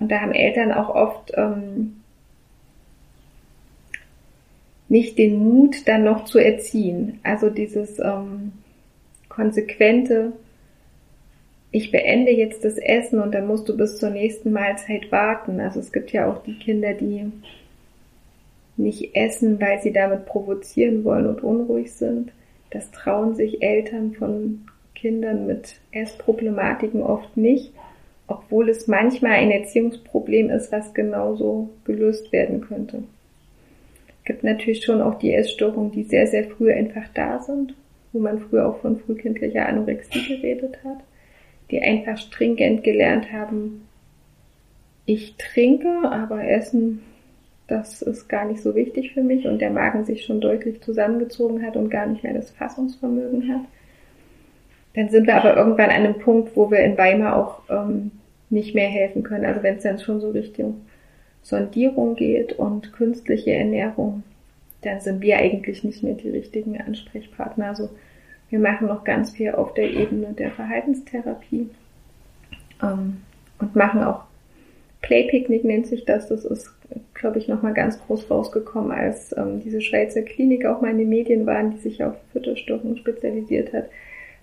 Und da haben Eltern auch oft ähm, nicht den Mut dann noch zu erziehen. Also dieses ähm, konsequente, ich beende jetzt das Essen und dann musst du bis zur nächsten Mahlzeit warten. Also es gibt ja auch die Kinder, die nicht essen, weil sie damit provozieren wollen und unruhig sind. Das trauen sich Eltern von Kindern mit Essproblematiken oft nicht, obwohl es manchmal ein Erziehungsproblem ist, was genauso gelöst werden könnte gibt natürlich schon auch die Essstörungen, die sehr, sehr früh einfach da sind, wo man früher auch von frühkindlicher Anorexie geredet hat, die einfach stringent gelernt haben, ich trinke, aber Essen, das ist gar nicht so wichtig für mich und der Magen sich schon deutlich zusammengezogen hat und gar nicht mehr das Fassungsvermögen hat. Dann sind wir aber irgendwann an einem Punkt, wo wir in Weimar auch ähm, nicht mehr helfen können. Also wenn es dann schon so Richtung Sondierung geht und künstliche Ernährung, dann sind wir eigentlich nicht mehr die richtigen Ansprechpartner. Also wir machen noch ganz viel auf der Ebene der Verhaltenstherapie ähm, und machen auch Playpicnic nennt sich das. Das ist, glaube ich, nochmal ganz groß rausgekommen, als ähm, diese Schweizer Klinik auch mal in den Medien waren, die sich auf Fütterstörungen spezialisiert hat.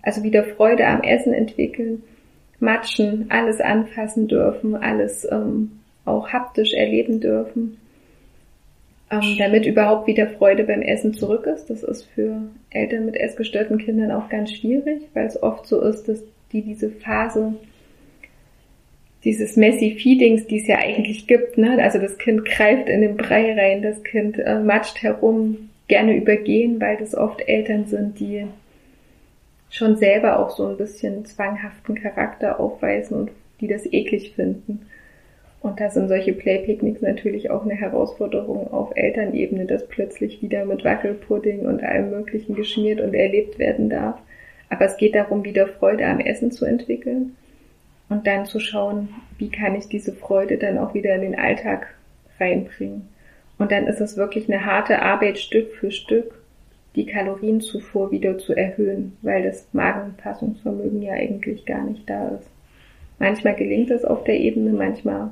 Also wieder Freude am Essen entwickeln, matschen, alles anfassen dürfen, alles ähm, auch haptisch erleben dürfen, ähm, damit überhaupt wieder Freude beim Essen zurück ist. Das ist für Eltern mit essgestörten Kindern auch ganz schwierig, weil es oft so ist, dass die diese Phase dieses Messy Feedings, die es ja eigentlich gibt, ne? also das Kind greift in den Brei rein, das Kind äh, matscht herum, gerne übergehen, weil das oft Eltern sind, die schon selber auch so ein bisschen zwanghaften Charakter aufweisen und die das eklig finden. Und da sind solche Playpicknicks natürlich auch eine Herausforderung auf Elternebene, dass plötzlich wieder mit Wackelpudding und allem Möglichen geschmiert und erlebt werden darf. Aber es geht darum, wieder Freude am Essen zu entwickeln und dann zu schauen, wie kann ich diese Freude dann auch wieder in den Alltag reinbringen. Und dann ist es wirklich eine harte Arbeit, Stück für Stück die Kalorienzufuhr wieder zu erhöhen, weil das Magenfassungsvermögen ja eigentlich gar nicht da ist. Manchmal gelingt es auf der Ebene, manchmal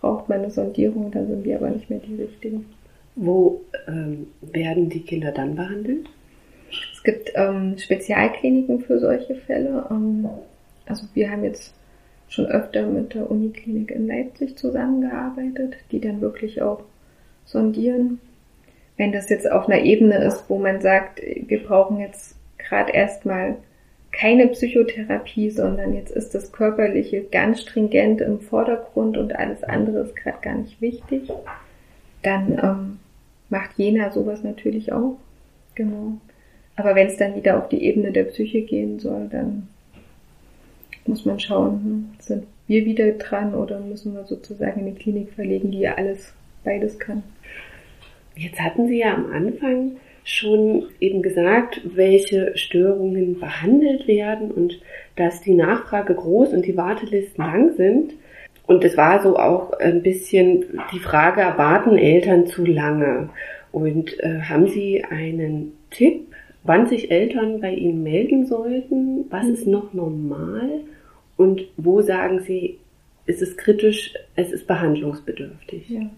braucht man eine Sondierung, dann sind wir aber nicht mehr die richtigen. Wo ähm, werden die Kinder dann behandelt? Es gibt ähm, Spezialkliniken für solche Fälle. Ähm, also wir haben jetzt schon öfter mit der Uniklinik in Leipzig zusammengearbeitet, die dann wirklich auch sondieren. Wenn das jetzt auf einer Ebene ist, wo man sagt, wir brauchen jetzt gerade erstmal keine Psychotherapie, sondern jetzt ist das Körperliche ganz stringent im Vordergrund und alles andere ist gerade gar nicht wichtig, dann ähm, macht Jena sowas natürlich auch. Genau. Aber wenn es dann wieder auf die Ebene der Psyche gehen soll, dann muss man schauen, sind wir wieder dran oder müssen wir sozusagen in die Klinik verlegen, die ja alles beides kann. Jetzt hatten Sie ja am Anfang schon eben gesagt, welche Störungen behandelt werden und dass die Nachfrage groß und die Wartelisten lang sind. Und es war so auch ein bisschen die Frage, warten Eltern zu lange? Und äh, haben Sie einen Tipp, wann sich Eltern bei Ihnen melden sollten? Was ist noch normal? Und wo sagen Sie, ist es kritisch, es ist behandlungsbedürftig? Ja.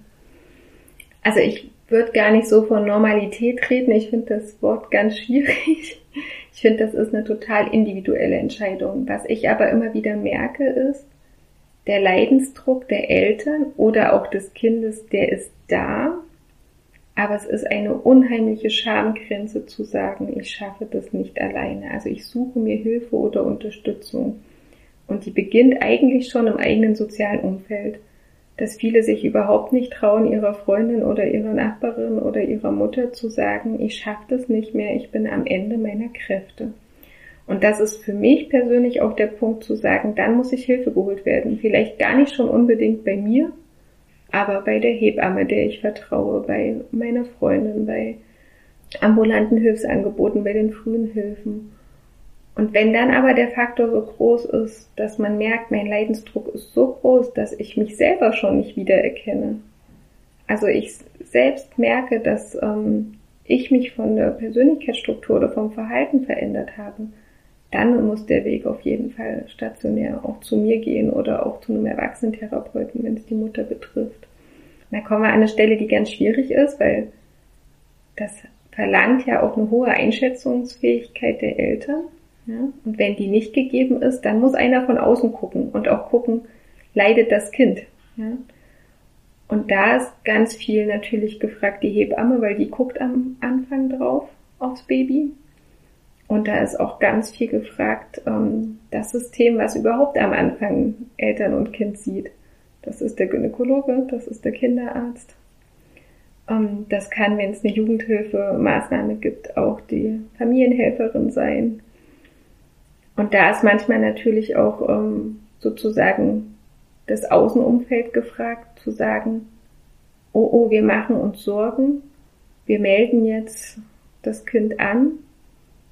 Also ich würde gar nicht so von Normalität reden. Ich finde das Wort ganz schwierig. Ich finde, das ist eine total individuelle Entscheidung. Was ich aber immer wieder merke, ist, der Leidensdruck der Eltern oder auch des Kindes, der ist da, aber es ist eine unheimliche Schamgrenze zu sagen, ich schaffe das nicht alleine. Also ich suche mir Hilfe oder Unterstützung. Und die beginnt eigentlich schon im eigenen sozialen Umfeld dass viele sich überhaupt nicht trauen, ihrer Freundin oder ihrer Nachbarin oder ihrer Mutter zu sagen, ich schaffe das nicht mehr, ich bin am Ende meiner Kräfte. Und das ist für mich persönlich auch der Punkt zu sagen, dann muss ich Hilfe geholt werden. Vielleicht gar nicht schon unbedingt bei mir, aber bei der Hebamme, der ich vertraue, bei meiner Freundin, bei ambulanten Hilfsangeboten, bei den frühen Hilfen. Und wenn dann aber der Faktor so groß ist, dass man merkt, mein Leidensdruck ist so groß, dass ich mich selber schon nicht wiedererkenne. Also ich selbst merke, dass ähm, ich mich von der Persönlichkeitsstruktur oder vom Verhalten verändert habe, dann muss der Weg auf jeden Fall stationär auch zu mir gehen oder auch zu einem Erwachsenentherapeuten, wenn es die Mutter betrifft. da kommen wir an eine Stelle, die ganz schwierig ist, weil das verlangt ja auch eine hohe Einschätzungsfähigkeit der Eltern. Ja? Und wenn die nicht gegeben ist, dann muss einer von außen gucken und auch gucken, leidet das Kind. Ja? Und da ist ganz viel natürlich gefragt, die Hebamme, weil die guckt am Anfang drauf aufs Baby. Und da ist auch ganz viel gefragt, ähm, das System, was überhaupt am Anfang Eltern und Kind sieht. Das ist der Gynäkologe, das ist der Kinderarzt. Ähm, das kann, wenn es eine Jugendhilfemaßnahme gibt, auch die Familienhelferin sein. Und da ist manchmal natürlich auch ähm, sozusagen das Außenumfeld gefragt, zu sagen, oh, oh, wir machen uns Sorgen, wir melden jetzt das Kind an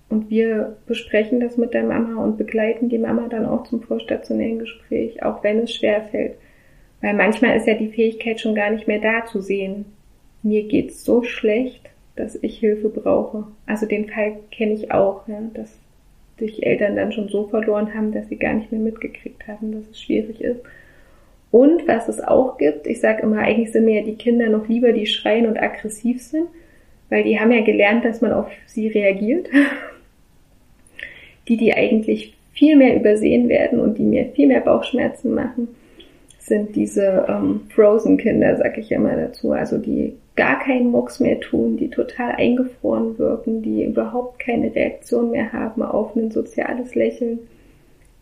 und wir besprechen das mit der Mama und begleiten die Mama dann auch zum vorstationären Gespräch, auch wenn es schwer fällt. Weil manchmal ist ja die Fähigkeit schon gar nicht mehr da zu sehen. Mir geht's so schlecht, dass ich Hilfe brauche. Also den Fall kenne ich auch, ja, dass sich Eltern dann schon so verloren haben, dass sie gar nicht mehr mitgekriegt haben, dass es schwierig ist. Und was es auch gibt, ich sage immer, eigentlich sind mir ja die Kinder noch lieber, die schreien und aggressiv sind, weil die haben ja gelernt, dass man auf sie reagiert. Die, die eigentlich viel mehr übersehen werden und die mir viel mehr Bauchschmerzen machen, sind diese ähm, Frozen-Kinder, sag ich immer dazu. Also die gar keinen Mucks mehr tun, die total eingefroren wirken, die überhaupt keine Reaktion mehr haben auf ein soziales Lächeln,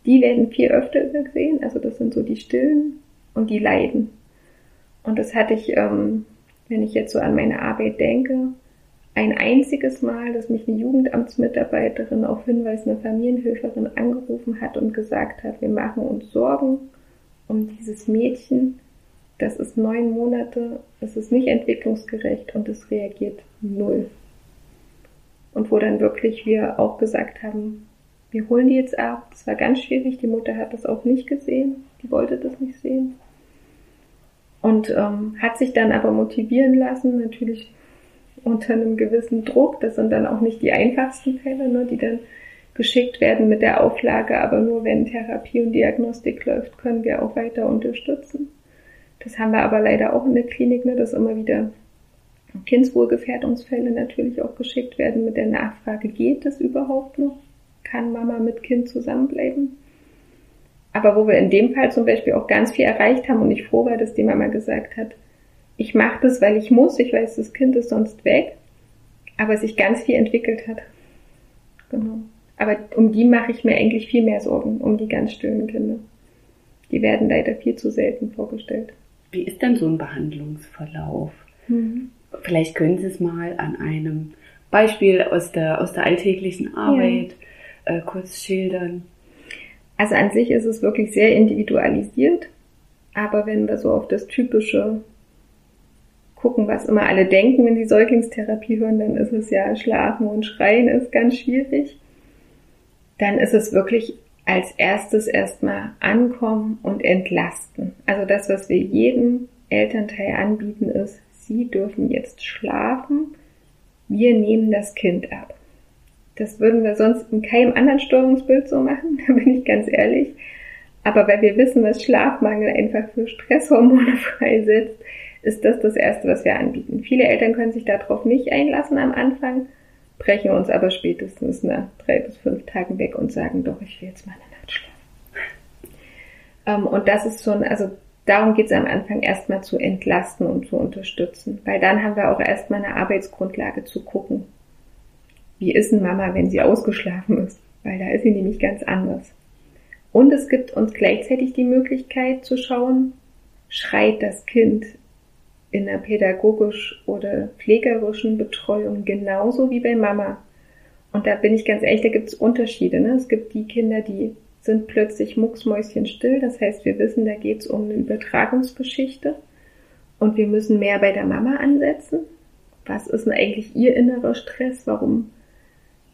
die werden viel öfter übersehen. Also das sind so die Stillen und die Leiden. Und das hatte ich, ähm, wenn ich jetzt so an meine Arbeit denke, ein einziges Mal, dass mich eine Jugendamtsmitarbeiterin auf Hinweis einer Familienhilferin angerufen hat und gesagt hat, wir machen uns Sorgen um dieses Mädchen, das ist neun Monate, es ist nicht entwicklungsgerecht und es reagiert null. Und wo dann wirklich wir auch gesagt haben, wir holen die jetzt ab. Das war ganz schwierig. Die Mutter hat das auch nicht gesehen. Die wollte das nicht sehen. Und ähm, hat sich dann aber motivieren lassen, natürlich unter einem gewissen Druck. Das sind dann auch nicht die einfachsten Fälle, ne, die dann geschickt werden mit der Auflage, aber nur wenn Therapie und Diagnostik läuft, können wir auch weiter unterstützen. Das haben wir aber leider auch in der Klinik, ne, dass immer wieder Kindswohlgefährdungsfälle natürlich auch geschickt werden mit der Nachfrage, geht das überhaupt noch? Kann Mama mit Kind zusammenbleiben? Aber wo wir in dem Fall zum Beispiel auch ganz viel erreicht haben und ich froh war, dass die Mama gesagt hat, ich mache das, weil ich muss, ich weiß, das Kind ist sonst weg, aber sich ganz viel entwickelt hat. Genau. Aber um die mache ich mir eigentlich viel mehr Sorgen, um die ganz stillen Kinder. Die werden leider viel zu selten vorgestellt. Wie ist denn so ein Behandlungsverlauf? Mhm. Vielleicht können Sie es mal an einem Beispiel aus der, aus der alltäglichen Arbeit ja. äh, kurz schildern. Also an sich ist es wirklich sehr individualisiert, aber wenn wir so auf das typische gucken, was immer alle denken, wenn sie Säuglingstherapie hören, dann ist es ja Schlafen und Schreien ist ganz schwierig. Dann ist es wirklich als erstes erstmal ankommen und entlasten. Also das, was wir jedem Elternteil anbieten, ist, sie dürfen jetzt schlafen, wir nehmen das Kind ab. Das würden wir sonst in keinem anderen Störungsbild so machen, da bin ich ganz ehrlich. Aber weil wir wissen, was Schlafmangel einfach für Stresshormone freisetzt, ist das das Erste, was wir anbieten. Viele Eltern können sich darauf nicht einlassen am Anfang, brechen uns aber spätestens nach drei bis fünf Tagen weg und sagen, doch, ich will jetzt mal eine Nacht schlafen. Ähm, und das ist schon, also darum geht es am Anfang erstmal zu entlasten und zu unterstützen, weil dann haben wir auch erstmal eine Arbeitsgrundlage zu gucken. Wie ist denn Mama, wenn sie ausgeschlafen ist? Weil da ist sie nämlich ganz anders. Und es gibt uns gleichzeitig die Möglichkeit zu schauen, schreit das Kind in der pädagogisch oder pflegerischen Betreuung genauso wie bei Mama. Und da bin ich ganz ehrlich, da gibt es Unterschiede. Ne? Es gibt die Kinder, die sind plötzlich mucksmäuschenstill. Das heißt, wir wissen, da geht es um eine Übertragungsgeschichte. Und wir müssen mehr bei der Mama ansetzen. Was ist denn eigentlich ihr innerer Stress? Warum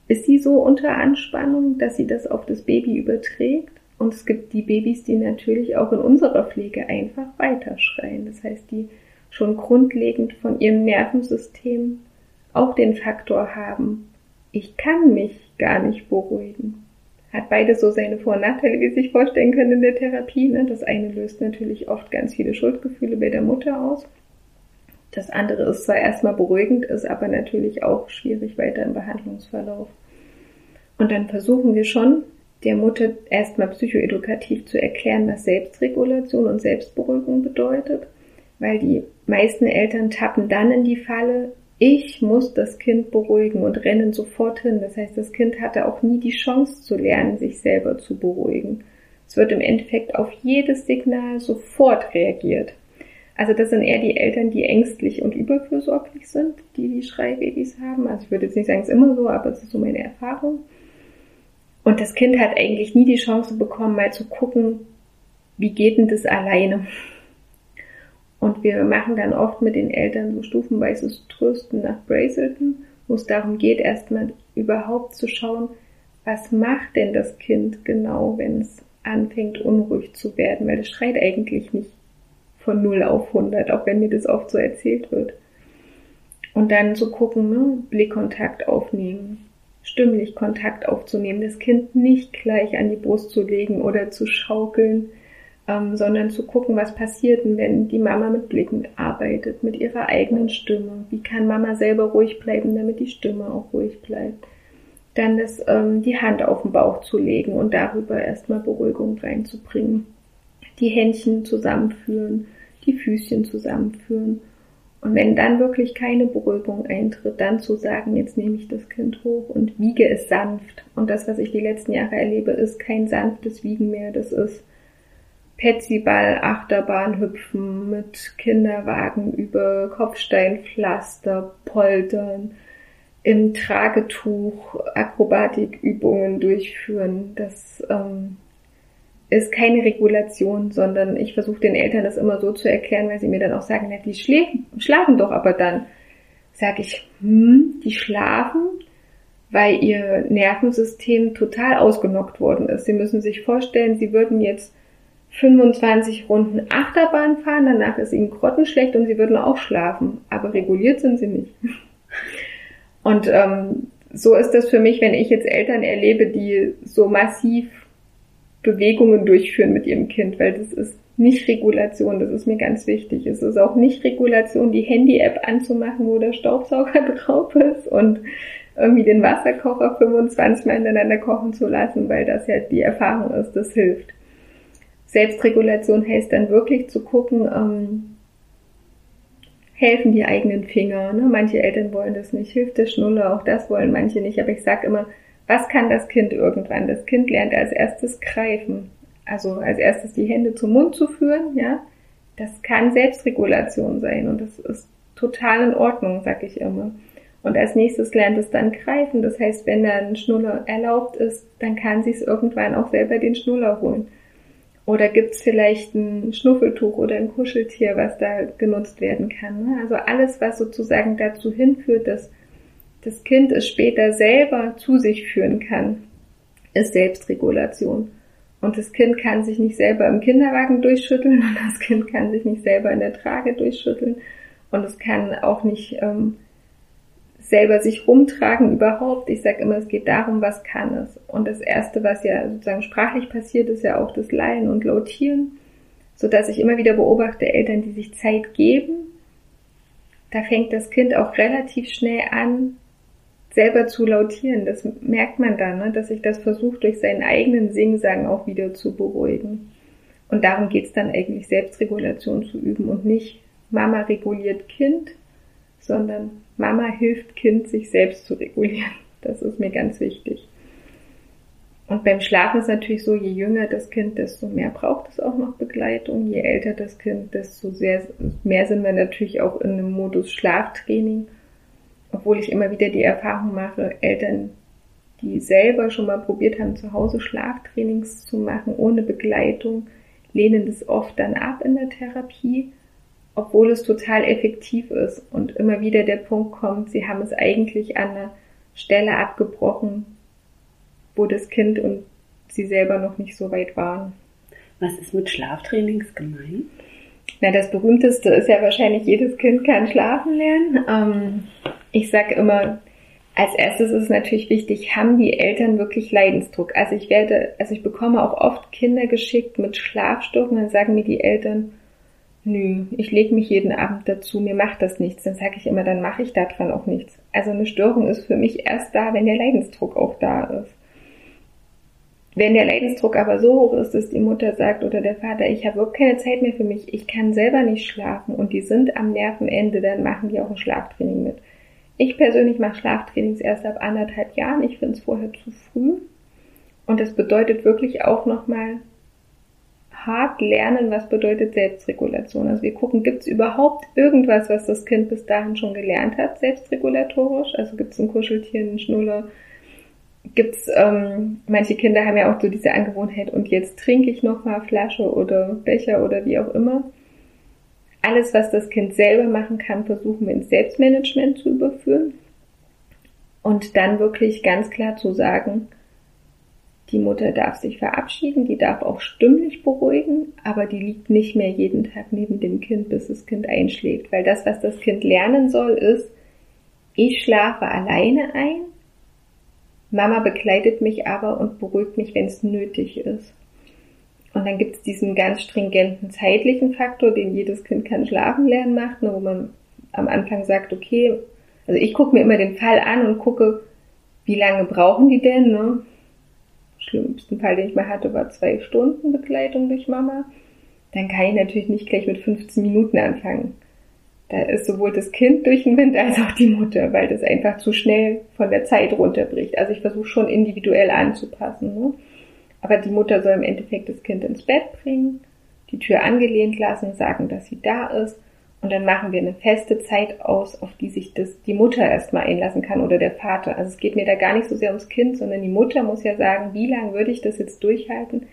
ist sie so unter Anspannung, dass sie das auf das Baby überträgt? Und es gibt die Babys, die natürlich auch in unserer Pflege einfach weiterschreien. Das heißt, die schon grundlegend von ihrem Nervensystem auch den Faktor haben, ich kann mich gar nicht beruhigen. Hat beide so seine Vor- und Nachteile, wie Sie sich vorstellen können in der Therapie. Ne? Das eine löst natürlich oft ganz viele Schuldgefühle bei der Mutter aus. Das andere ist zwar erstmal beruhigend, ist aber natürlich auch schwierig weiter im Behandlungsverlauf. Und dann versuchen wir schon, der Mutter erstmal psychoedukativ zu erklären, was Selbstregulation und Selbstberuhigung bedeutet weil die meisten Eltern tappen dann in die Falle, ich muss das Kind beruhigen und rennen sofort hin. Das heißt, das Kind hatte auch nie die Chance zu lernen, sich selber zu beruhigen. Es wird im Endeffekt auf jedes Signal sofort reagiert. Also das sind eher die Eltern, die ängstlich und überfürsorglich sind, die die Schreibabys haben. Also ich würde jetzt nicht sagen, es ist immer so, aber es ist so meine Erfahrung. Und das Kind hat eigentlich nie die Chance bekommen, mal zu gucken, wie geht denn das alleine? Und wir machen dann oft mit den Eltern so stufenweises Trösten nach Brazelton, wo es darum geht, erstmal überhaupt zu schauen, was macht denn das Kind genau, wenn es anfängt unruhig zu werden, weil es schreit eigentlich nicht von 0 auf 100, auch wenn mir das oft so erzählt wird. Und dann zu gucken, ne, Blickkontakt aufnehmen, stimmlich Kontakt aufzunehmen, das Kind nicht gleich an die Brust zu legen oder zu schaukeln, ähm, sondern zu gucken, was passiert wenn die Mama mit Blicken arbeitet, mit ihrer eigenen Stimme. Wie kann Mama selber ruhig bleiben, damit die Stimme auch ruhig bleibt. Dann das, ähm, die Hand auf den Bauch zu legen und darüber erstmal Beruhigung reinzubringen. Die Händchen zusammenführen, die Füßchen zusammenführen. Und wenn dann wirklich keine Beruhigung eintritt, dann zu sagen, jetzt nehme ich das Kind hoch und wiege es sanft. Und das, was ich die letzten Jahre erlebe, ist kein sanftes Wiegen mehr. Das ist Petsyball, Achterbahn hüpfen, mit Kinderwagen über Kopfsteinpflaster poltern, im Tragetuch Akrobatikübungen durchführen. Das ähm, ist keine Regulation, sondern ich versuche den Eltern das immer so zu erklären, weil sie mir dann auch sagen, na, die schlafen doch aber dann. Sag ich, hm, die schlafen, weil ihr Nervensystem total ausgenockt worden ist. Sie müssen sich vorstellen, sie würden jetzt 25 Runden Achterbahn fahren, danach ist ihnen grottenschlecht und sie würden auch schlafen, aber reguliert sind sie nicht. Und ähm, so ist das für mich, wenn ich jetzt Eltern erlebe, die so massiv Bewegungen durchführen mit ihrem Kind, weil das ist nicht Regulation, das ist mir ganz wichtig. Es ist auch nicht Regulation, die Handy-App anzumachen, wo der Staubsauger drauf ist und irgendwie den Wasserkocher 25 Mal hintereinander kochen zu lassen, weil das ja die Erfahrung ist, das hilft. Selbstregulation heißt dann wirklich zu gucken, ähm, helfen die eigenen Finger. Ne? Manche Eltern wollen das nicht, hilft der Schnuller, auch das wollen manche nicht. Aber ich sage immer, was kann das Kind irgendwann? Das Kind lernt als erstes greifen. Also als erstes die Hände zum Mund zu führen, ja. Das kann Selbstregulation sein und das ist total in Ordnung, sag ich immer. Und als nächstes lernt es dann greifen. Das heißt, wenn da ein Schnuller erlaubt ist, dann kann sie es irgendwann auch selber den Schnuller holen. Oder gibt es vielleicht ein Schnuffeltuch oder ein Kuscheltier, was da genutzt werden kann? Ne? Also alles, was sozusagen dazu hinführt, dass das Kind es später selber zu sich führen kann, ist Selbstregulation. Und das Kind kann sich nicht selber im Kinderwagen durchschütteln und das Kind kann sich nicht selber in der Trage durchschütteln und es kann auch nicht ähm, selber sich rumtragen überhaupt. Ich sage immer, es geht darum, was kann es. Und das Erste, was ja sozusagen sprachlich passiert, ist ja auch das Lallen und Lautieren, so dass ich immer wieder beobachte Eltern, die sich Zeit geben. Da fängt das Kind auch relativ schnell an, selber zu lautieren. Das merkt man dann, ne? dass sich das versucht, durch seinen eigenen Singsang auch wieder zu beruhigen. Und darum geht es dann eigentlich, Selbstregulation zu üben und nicht Mama reguliert Kind, sondern Mama hilft Kind, sich selbst zu regulieren. Das ist mir ganz wichtig. Und beim Schlafen ist natürlich so, je jünger das Kind, desto mehr braucht es auch noch Begleitung. Je älter das Kind, desto sehr, mehr sind wir natürlich auch in einem Modus Schlaftraining obwohl ich immer wieder die Erfahrung mache, Eltern, die selber schon mal probiert haben, zu Hause Schlaftrainings zu machen, ohne Begleitung, lehnen das oft dann ab in der Therapie, obwohl es total effektiv ist und immer wieder der Punkt kommt, sie haben es eigentlich an einer Stelle abgebrochen, wo das Kind und sie selber noch nicht so weit waren. Was ist mit Schlaftrainings gemeint? Na, das berühmteste ist ja wahrscheinlich, jedes Kind kann schlafen lernen. Ähm, ich sage immer, als erstes ist es natürlich wichtig, haben die Eltern wirklich Leidensdruck? Also ich werde, also ich bekomme auch oft Kinder geschickt mit Schlafstörungen, dann sagen mir die Eltern, nö, ich lege mich jeden Abend dazu, mir macht das nichts. Dann sage ich immer, dann mache ich daran auch nichts. Also eine Störung ist für mich erst da, wenn der Leidensdruck auch da ist. Wenn der Leidensdruck aber so hoch ist, dass die Mutter sagt oder der Vater, ich habe überhaupt keine Zeit mehr für mich, ich kann selber nicht schlafen und die sind am Nervenende, dann machen die auch ein Schlaftraining mit. Ich persönlich mache Schlaftrainings erst ab anderthalb Jahren. Ich finde es vorher zu früh. Und das bedeutet wirklich auch nochmal hart lernen, was bedeutet Selbstregulation. Also wir gucken, gibt es überhaupt irgendwas, was das Kind bis dahin schon gelernt hat, selbstregulatorisch? Also gibt es ein Kuscheltier, einen Schnuller? Gibt's, ähm, manche Kinder haben ja auch so diese Angewohnheit, und jetzt trinke ich nochmal Flasche oder Becher oder wie auch immer alles, was das Kind selber machen kann, versuchen wir ins Selbstmanagement zu überführen. Und dann wirklich ganz klar zu sagen, die Mutter darf sich verabschieden, die darf auch stimmlich beruhigen, aber die liegt nicht mehr jeden Tag neben dem Kind, bis das Kind einschläft. Weil das, was das Kind lernen soll, ist, ich schlafe alleine ein, Mama begleitet mich aber und beruhigt mich, wenn es nötig ist. Und dann gibt es diesen ganz stringenten zeitlichen Faktor, den jedes Kind kann schlafen lernen macht, ne, wo man am Anfang sagt, okay, also ich gucke mir immer den Fall an und gucke, wie lange brauchen die denn, ne? Schlimmsten Fall, den ich mal hatte, war zwei Stunden Begleitung durch Mama. Dann kann ich natürlich nicht gleich mit 15 Minuten anfangen. Da ist sowohl das Kind durch den Wind als auch die Mutter, weil das einfach zu schnell von der Zeit runterbricht. Also ich versuche schon individuell anzupassen. Ne? Aber die Mutter soll im Endeffekt das Kind ins Bett bringen, die Tür angelehnt lassen, sagen, dass sie da ist und dann machen wir eine feste Zeit aus, auf die sich das, die Mutter erstmal einlassen kann oder der Vater. Also es geht mir da gar nicht so sehr ums Kind, sondern die Mutter muss ja sagen, wie lange würde ich das jetzt durchhalten,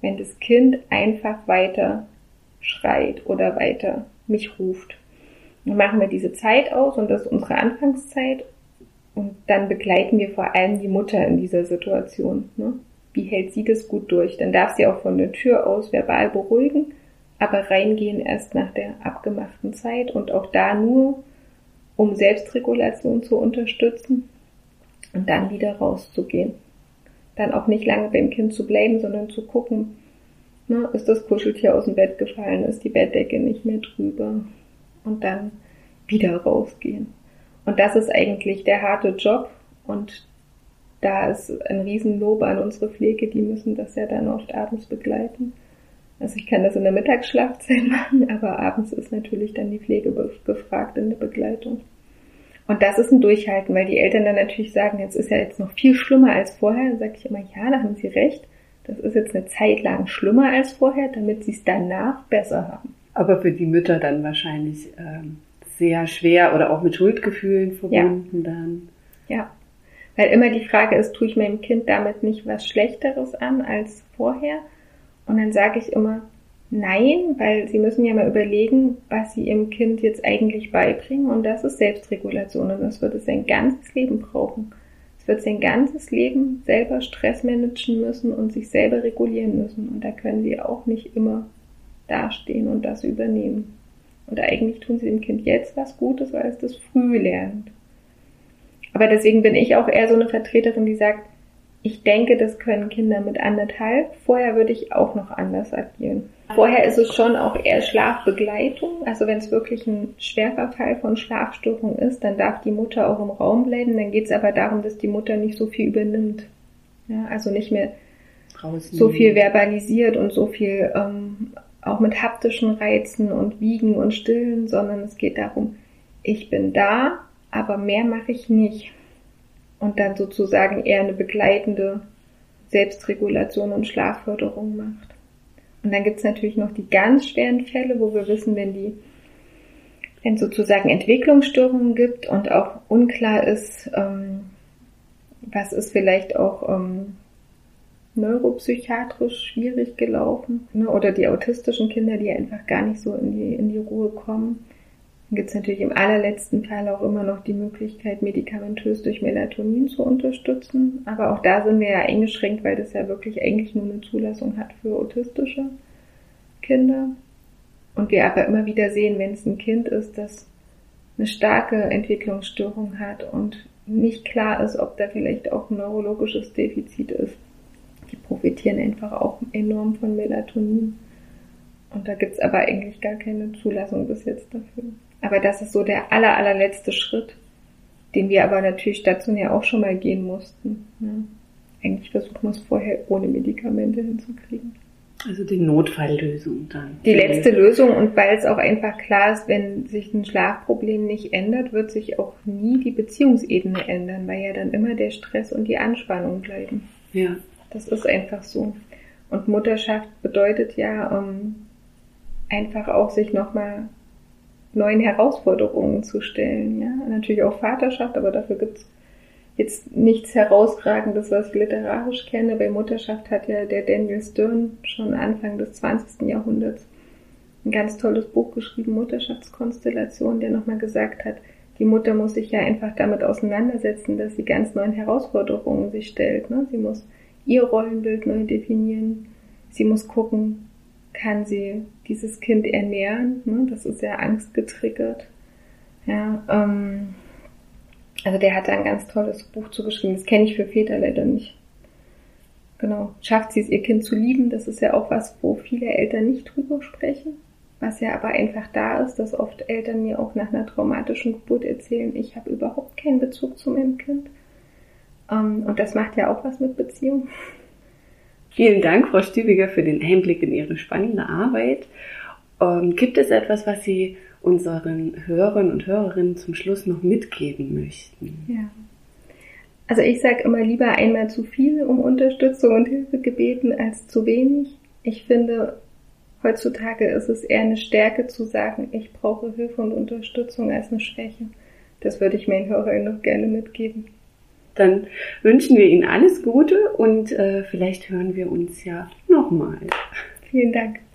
wenn das Kind einfach weiter schreit oder weiter mich ruft. Dann machen wir diese Zeit aus und das ist unsere Anfangszeit und dann begleiten wir vor allem die Mutter in dieser Situation. Ne? wie hält sie das gut durch. Dann darf sie auch von der Tür aus verbal beruhigen, aber reingehen erst nach der abgemachten Zeit und auch da nur, um Selbstregulation zu unterstützen und dann wieder rauszugehen. Dann auch nicht lange beim Kind zu bleiben, sondern zu gucken, ne, ist das Kuscheltier aus dem Bett gefallen, ist die Bettdecke nicht mehr drüber und dann wieder rausgehen. Und das ist eigentlich der harte Job und da ist ein Riesenlob an unsere Pflege, die müssen das ja dann oft abends begleiten. Also ich kann das in der Mittagsschlafzeit machen, aber abends ist natürlich dann die Pflege gefragt in der Begleitung. Und das ist ein Durchhalten, weil die Eltern dann natürlich sagen, jetzt ist ja jetzt noch viel schlimmer als vorher. Dann sage ich immer, ja, da haben sie recht. Das ist jetzt eine Zeit lang schlimmer als vorher, damit sie es danach besser haben. Aber für die Mütter dann wahrscheinlich ähm, sehr schwer oder auch mit Schuldgefühlen verbunden ja. dann. Ja, weil immer die Frage ist, tue ich meinem Kind damit nicht was Schlechteres an als vorher? Und dann sage ich immer, nein, weil sie müssen ja mal überlegen, was sie ihrem Kind jetzt eigentlich beibringen. Und das ist Selbstregulation. Und das wird es sein ganzes Leben brauchen. Es wird sein ganzes Leben selber Stress managen müssen und sich selber regulieren müssen. Und da können sie auch nicht immer dastehen und das übernehmen. Und eigentlich tun sie dem Kind jetzt was Gutes, weil es das früh lernt. Aber deswegen bin ich auch eher so eine Vertreterin, die sagt, ich denke, das können Kinder mit anderthalb. Vorher würde ich auch noch anders agieren. Vorher ist es schon auch eher Schlafbegleitung. Also wenn es wirklich ein schwerer Fall von Schlafstörung ist, dann darf die Mutter auch im Raum bleiben. Dann geht es aber darum, dass die Mutter nicht so viel übernimmt. Ja, also nicht mehr Rausnehmen. so viel verbalisiert und so viel ähm, auch mit haptischen Reizen und Wiegen und Stillen, sondern es geht darum, ich bin da, aber mehr mache ich nicht. Und dann sozusagen eher eine begleitende Selbstregulation und Schlafförderung macht. Und dann gibt es natürlich noch die ganz schweren Fälle, wo wir wissen, wenn die wenn es sozusagen Entwicklungsstörungen gibt und auch unklar ist, ähm, was ist vielleicht auch ähm, neuropsychiatrisch schwierig gelaufen ne? oder die autistischen Kinder, die einfach gar nicht so in die, in die Ruhe kommen. Dann gibt es natürlich im allerletzten Fall auch immer noch die Möglichkeit, medikamentös durch Melatonin zu unterstützen. Aber auch da sind wir ja eingeschränkt, weil das ja wirklich eigentlich nur eine Zulassung hat für autistische Kinder. Und wir aber immer wieder sehen, wenn es ein Kind ist, das eine starke Entwicklungsstörung hat und nicht klar ist, ob da vielleicht auch ein neurologisches Defizit ist. Die profitieren einfach auch enorm von Melatonin. Und da gibt's aber eigentlich gar keine Zulassung bis jetzt dafür. Aber das ist so der aller, allerletzte Schritt, den wir aber natürlich stationär auch schon mal gehen mussten. Ne? Eigentlich versuchen wir es vorher ohne Medikamente hinzukriegen. Also die Notfalllösung dann. Die letzte Lösung und weil es auch einfach klar ist, wenn sich ein Schlafproblem nicht ändert, wird sich auch nie die Beziehungsebene ändern, weil ja dann immer der Stress und die Anspannung bleiben. Ja. Das ist einfach so. Und Mutterschaft bedeutet ja um, ähm, einfach auch sich nochmal neuen Herausforderungen zu stellen. Ja, natürlich auch Vaterschaft, aber dafür gibt's jetzt nichts herausragendes, was ich literarisch kenne. Bei Mutterschaft hat ja der Daniel Stern schon Anfang des 20. Jahrhunderts ein ganz tolles Buch geschrieben, Mutterschaftskonstellation, der nochmal gesagt hat, die Mutter muss sich ja einfach damit auseinandersetzen, dass sie ganz neuen Herausforderungen sich stellt. Ne? Sie muss ihr Rollenbild neu definieren. Sie muss gucken, kann sie dieses Kind ernähren. Ne? Das ist ja angstgetriggert. Ja, ähm, also der hat da ein ganz tolles Buch zugeschrieben. Das kenne ich für Väter leider nicht. Genau. Schafft sie es, ihr Kind zu lieben? Das ist ja auch was, wo viele Eltern nicht drüber sprechen. Was ja aber einfach da ist, dass oft Eltern mir auch nach einer traumatischen Geburt erzählen, ich habe überhaupt keinen Bezug zu meinem Kind. Ähm, und das macht ja auch was mit Beziehung. Vielen Dank, Frau Stübiger, für den Einblick in Ihre spannende Arbeit. Ähm, gibt es etwas, was Sie unseren Hörern und Hörerinnen zum Schluss noch mitgeben möchten? Ja. Also ich sage immer lieber einmal zu viel um Unterstützung und Hilfe gebeten als zu wenig. Ich finde, heutzutage ist es eher eine Stärke zu sagen, ich brauche Hilfe und Unterstützung als eine Schwäche. Das würde ich meinen Hörern noch gerne mitgeben. Dann wünschen wir Ihnen alles Gute und äh, vielleicht hören wir uns ja nochmal. Vielen Dank.